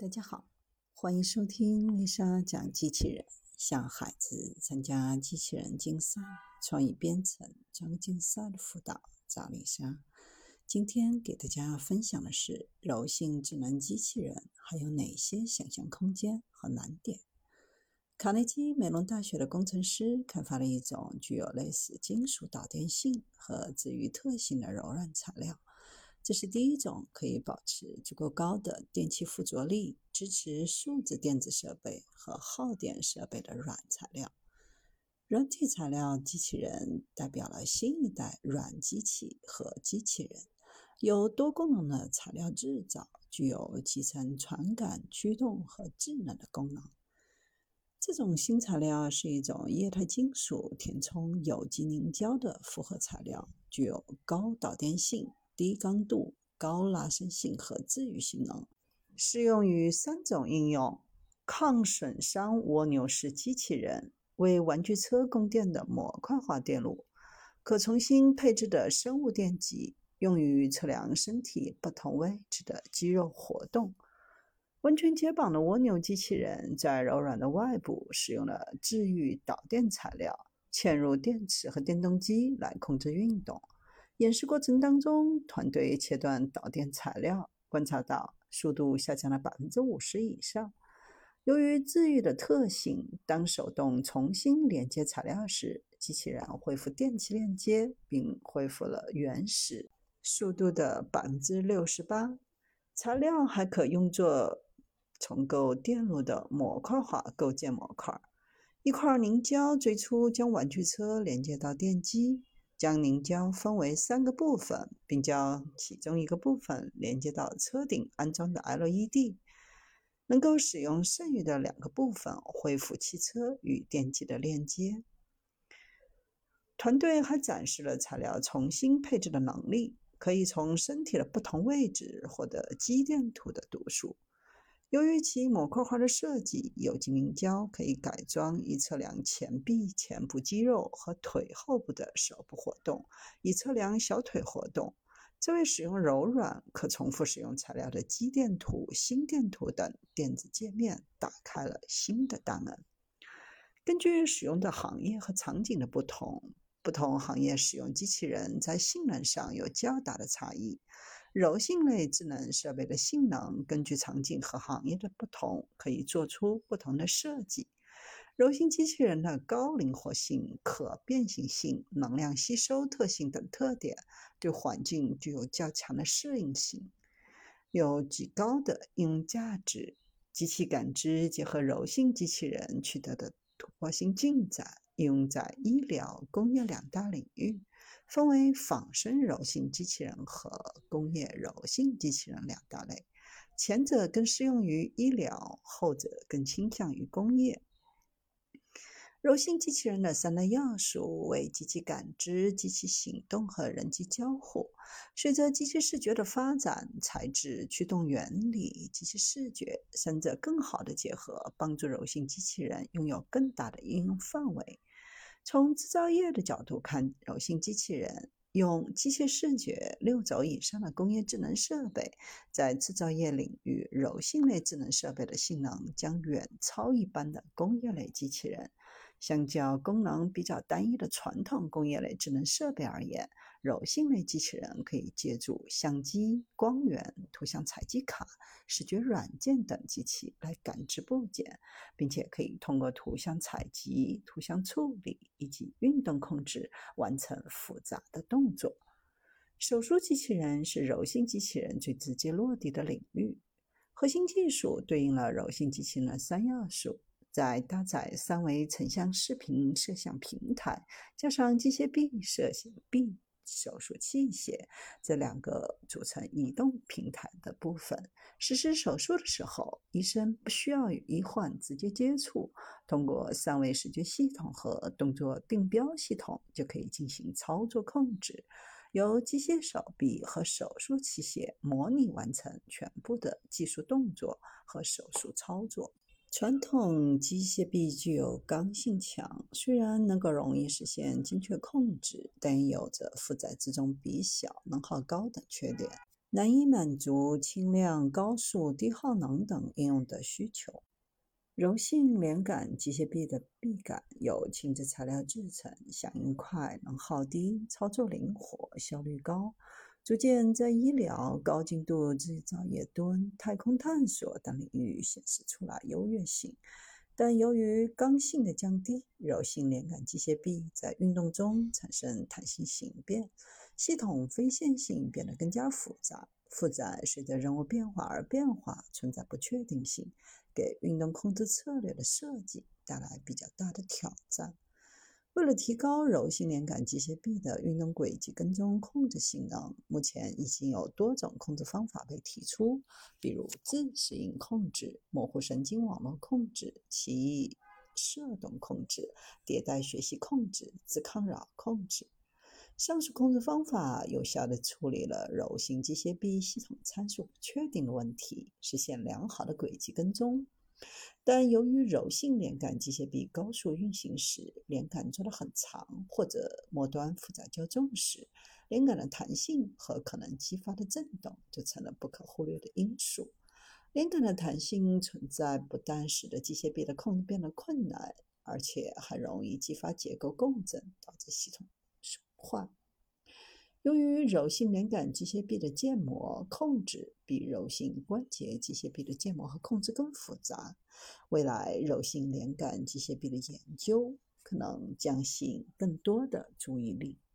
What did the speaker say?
大家好，欢迎收听丽莎讲机器人，向孩子参加机器人竞赛、创意编程、专业竞赛的辅导，找丽莎。今天给大家分享的是柔性智能机器人还有哪些想象空间和难点。卡内基梅隆大学的工程师开发了一种具有类似金属导电性和治愈特性的柔软材料。这是第一种可以保持足够高的电气附着力、支持数字电子设备和耗电设备的软材料。软体材料机器人代表了新一代软机器和机器人，有多功能的材料制造，具有集成传感、驱动和智能的功能。这种新材料是一种液态金属填充有机凝胶的复合材料，具有高导电性。低刚度、高拉伸性和治愈性能，适用于三种应用：抗损伤蜗牛式机器人、为玩具车供电的模块化电路、可重新配置的生物电极，用于测量身体不同位置的肌肉活动。完全解绑的蜗牛机器人在柔软的外部使用了治愈导电材料，嵌入电池和电动机来控制运动。演示过程当中，团队切断导电材料，观察到速度下降了百分之五十以上。由于治愈的特性，当手动重新连接材料时，机器人恢复电气链接，并恢复了原始速度的百分之六十八。材料还可用作重构电路的模块化构建模块。一块凝胶最初将玩具车连接到电机。将凝胶分为三个部分，并将其中一个部分连接到车顶安装的 LED，能够使用剩余的两个部分恢复汽车与电机的链接。团队还展示了材料重新配置的能力，可以从身体的不同位置获得肌电图的读数。由于其模块化的设计，有机凝胶可以改装以测量前臂前部肌肉和腿后部的手部活动，以测量小腿活动。这为使用柔软、可重复使用材料的肌电图、心电图等电子界面打开了新的大门。根据使用的行业和场景的不同，不同行业使用机器人在性能上有较大的差异。柔性类智能设备的性能根据场景和行业的不同，可以做出不同的设计。柔性机器人的高灵活性、可变形性、能量吸收特性等特点，对环境具有较强的适应性，有极高的应用价值。机器感知结合柔性机器人取得的突破性进展，应用在医疗、工业两大领域。分为仿生柔性机器人和工业柔性机器人两大类，前者更适用于医疗，后者更倾向于工业。柔性机器人的三大要素为机器感知、机器行动和人机交互。随着机器视觉的发展，材质、驱动原理、机器视觉三者更好的结合，帮助柔性机器人拥有更大的应用范围。从制造业的角度看，柔性机器人用机械视觉六轴以上的工业智能设备，在制造业领域，柔性类智能设备的性能将远超一般的工业类机器人。相较功能比较单一的传统工业类智能设备而言，柔性类机器人可以借助相机、光源、图像采集卡、视觉软件等机器来感知部件，并且可以通过图像采集、图像处理以及运动控制完成复杂的动作。手术机器人是柔性机器人最直接落地的领域，核心技术对应了柔性机器人的三要素。在搭载三维成像视频摄像平台，加上机械臂、摄像臂、手术器械这两个组成移动平台的部分，实施手术的时候，医生不需要与医患直接接触，通过三维视觉系统和动作定标系统就可以进行操作控制，由机械手臂和手术器械模拟完成全部的技术动作和手术操作。传统机械臂具有刚性强，虽然能够容易实现精确控制，但有着负载自重比小、能耗高等缺点。难以满足轻量、高速、低耗能等应用的需求。柔性连杆机械臂的臂杆由轻质材料制成，响应快，能耗低，操作灵活，效率高，逐渐在医疗、高精度制造业蹲、太空探索等领域显示出了优越性。但由于刚性的降低，柔性连杆机械臂在运动中产生弹性形变，系统非线性变得更加复杂。负载随着任务变化而变化，存在不确定性。给运动控制策略的设计带来比较大的挑战。为了提高柔性连杆机械臂的运动轨迹跟踪控制性能，目前已经有多种控制方法被提出，比如自适应控制、模糊神经网络控制、奇异射动控制、迭代学习控制、自抗扰控制。上述控制方法有效地处理了柔性机械臂系统参数不确定的问题，实现良好的轨迹跟踪。但由于柔性连杆机械臂高速运行时，连杆做得很长，或者末端负载较重时，连杆的弹性和可能激发的震动就成了不可忽略的因素。连杆的弹性存在，不但使得机械臂的控制变得困难，而且还容易激发结构共振，导致系统。损坏。由于柔性连杆机械臂的建模控制比柔性关节机械臂的建模和控制更复杂，未来柔性连杆机械臂的研究可能将吸引更多的注意力。